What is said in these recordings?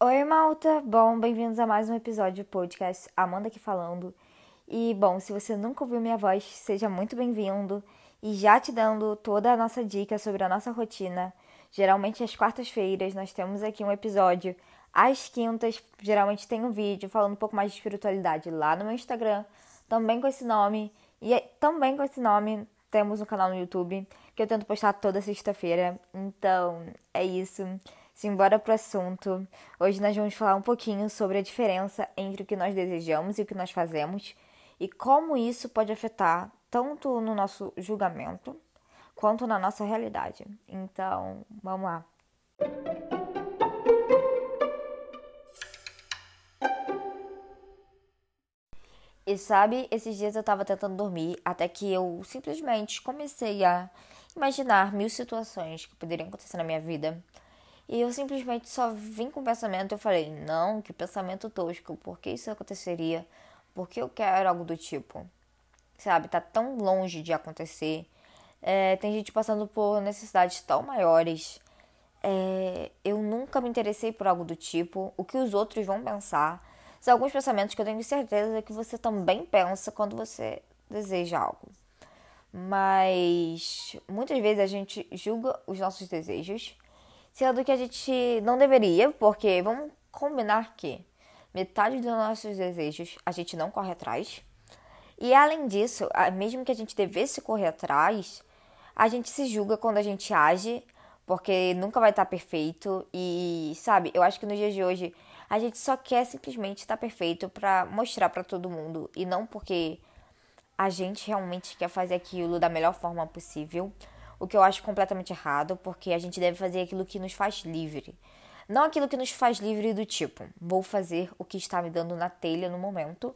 Oi, malta! Bom, bem-vindos a mais um episódio do podcast Amanda aqui falando. E, bom, se você nunca ouviu minha voz, seja muito bem-vindo. E já te dando toda a nossa dica sobre a nossa rotina. Geralmente, às quartas-feiras, nós temos aqui um episódio. Às quintas, geralmente tem um vídeo falando um pouco mais de espiritualidade lá no meu Instagram, também com esse nome. E também com esse nome, temos um canal no YouTube que eu tento postar toda sexta-feira. Então, é isso. Simbora pro assunto. Hoje nós vamos falar um pouquinho sobre a diferença entre o que nós desejamos e o que nós fazemos e como isso pode afetar tanto no nosso julgamento quanto na nossa realidade. Então, vamos lá. E sabe, esses dias eu tava tentando dormir até que eu simplesmente comecei a imaginar mil situações que poderiam acontecer na minha vida. E eu simplesmente só vim com o pensamento eu falei, não, que pensamento tosco, por que isso aconteceria? Por que eu quero algo do tipo? Sabe, tá tão longe de acontecer. É, tem gente passando por necessidades tão maiores. É, eu nunca me interessei por algo do tipo. O que os outros vão pensar. São alguns pensamentos que eu tenho certeza que você também pensa quando você deseja algo. Mas muitas vezes a gente julga os nossos desejos, sendo que a gente não deveria, porque vamos combinar que metade dos nossos desejos a gente não corre atrás. E além disso, mesmo que a gente devesse correr atrás, a gente se julga quando a gente age, porque nunca vai estar perfeito. E, sabe, eu acho que nos dias de hoje a gente só quer simplesmente estar perfeito para mostrar para todo mundo e não porque a gente realmente quer fazer aquilo da melhor forma possível. O que eu acho completamente errado, porque a gente deve fazer aquilo que nos faz livre. Não aquilo que nos faz livre do tipo, vou fazer o que está me dando na telha no momento,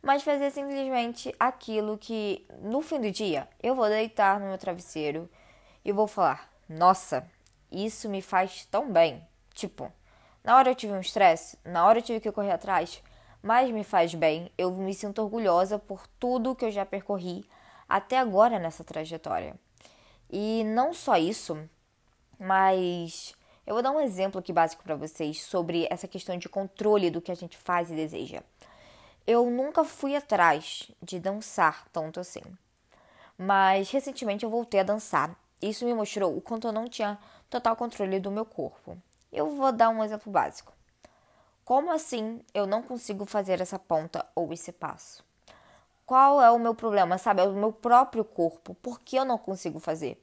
mas fazer simplesmente aquilo que no fim do dia eu vou deitar no meu travesseiro e vou falar: "Nossa, isso me faz tão bem". Tipo, na hora eu tive um estresse, na hora eu tive que correr atrás, mas me faz bem. Eu me sinto orgulhosa por tudo que eu já percorri até agora nessa trajetória. E não só isso, mas eu vou dar um exemplo aqui básico para vocês sobre essa questão de controle do que a gente faz e deseja. Eu nunca fui atrás de dançar tanto assim. Mas recentemente eu voltei a dançar. Isso me mostrou o quanto eu não tinha total controle do meu corpo. Eu vou dar um exemplo básico. Como assim eu não consigo fazer essa ponta ou esse passo? Qual é o meu problema, sabe? É o meu próprio corpo. Por que eu não consigo fazer?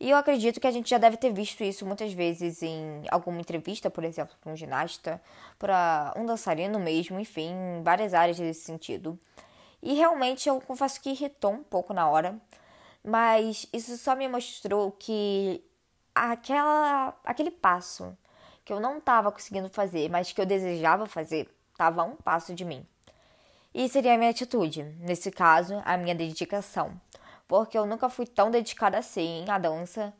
E eu acredito que a gente já deve ter visto isso muitas vezes em alguma entrevista, por exemplo, para um ginasta, para um dançarino mesmo, enfim, em várias áreas desse sentido. E realmente eu confesso que irritou um pouco na hora, mas isso só me mostrou que aquela, aquele passo que eu não estava conseguindo fazer, mas que eu desejava fazer, estava a um passo de mim. E seria a minha atitude, nesse caso, a minha dedicação, porque eu nunca fui tão dedicada assim à dança,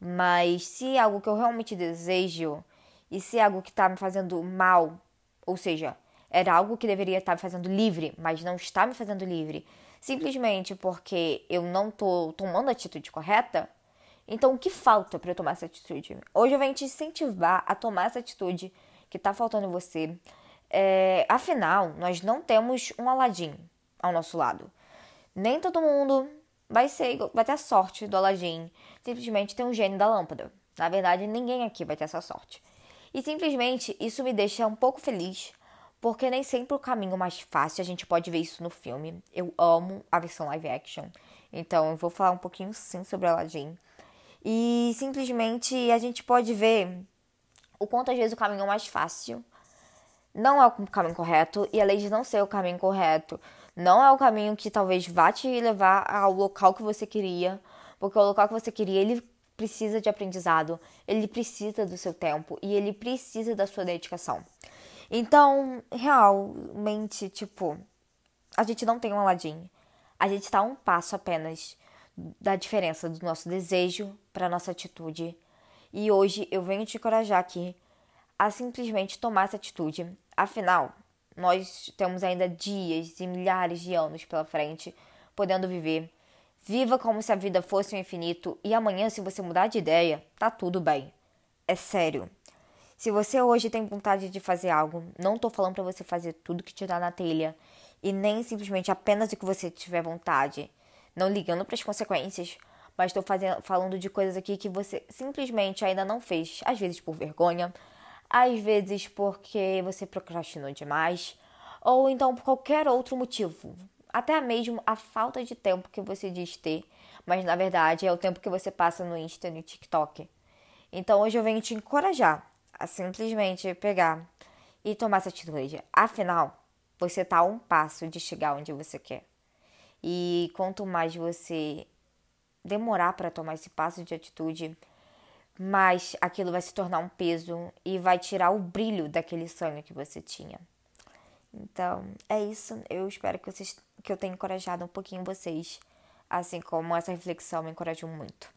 mas se é algo que eu realmente desejo e se é algo que está me fazendo mal, ou seja, era algo que deveria estar tá me fazendo livre, mas não está me fazendo livre, simplesmente porque eu não estou tomando a atitude correta, então, o que falta para eu tomar essa atitude? Hoje eu venho te incentivar a tomar essa atitude que está faltando em você. É, afinal, nós não temos um Aladim ao nosso lado. Nem todo mundo vai ser, vai ter a sorte do Aladim. Simplesmente ter um gênio da lâmpada. Na verdade, ninguém aqui vai ter essa sorte. E simplesmente isso me deixa um pouco feliz, porque nem sempre o caminho mais fácil, a gente pode ver isso no filme. Eu amo a versão live action. Então, eu vou falar um pouquinho sim sobre Aladdin. E simplesmente a gente pode ver o quanto às vezes o caminho mais fácil não é o caminho correto e além de não ser o caminho correto, não é o caminho que talvez vá te levar ao local que você queria, porque o local que você queria, ele precisa de aprendizado, ele precisa do seu tempo e ele precisa da sua dedicação. Então, realmente, tipo, a gente não tem um Aladdin. A gente está um passo apenas da diferença do nosso desejo para nossa atitude. E hoje eu venho te encorajar aqui a simplesmente tomar essa atitude. Afinal, nós temos ainda dias e milhares de anos pela frente podendo viver. Viva como se a vida fosse um infinito e amanhã, se você mudar de ideia, tá tudo bem. É sério. Se você hoje tem vontade de fazer algo, não tô falando para você fazer tudo que te dá na telha e nem simplesmente apenas o que você tiver vontade, não ligando para as consequências, mas estou falando de coisas aqui que você simplesmente ainda não fez, às vezes por vergonha, às vezes porque você procrastinou demais, ou então por qualquer outro motivo, até mesmo a falta de tempo que você diz ter, mas na verdade é o tempo que você passa no Insta e no TikTok. Então hoje eu venho te encorajar a simplesmente pegar e tomar essa atitude. Afinal, você está a um passo de chegar onde você quer. E quanto mais você demorar para tomar esse passo de atitude, mais aquilo vai se tornar um peso e vai tirar o brilho daquele sonho que você tinha. Então, é isso. Eu espero que vocês que eu tenha encorajado um pouquinho vocês, assim como essa reflexão me encorajou muito.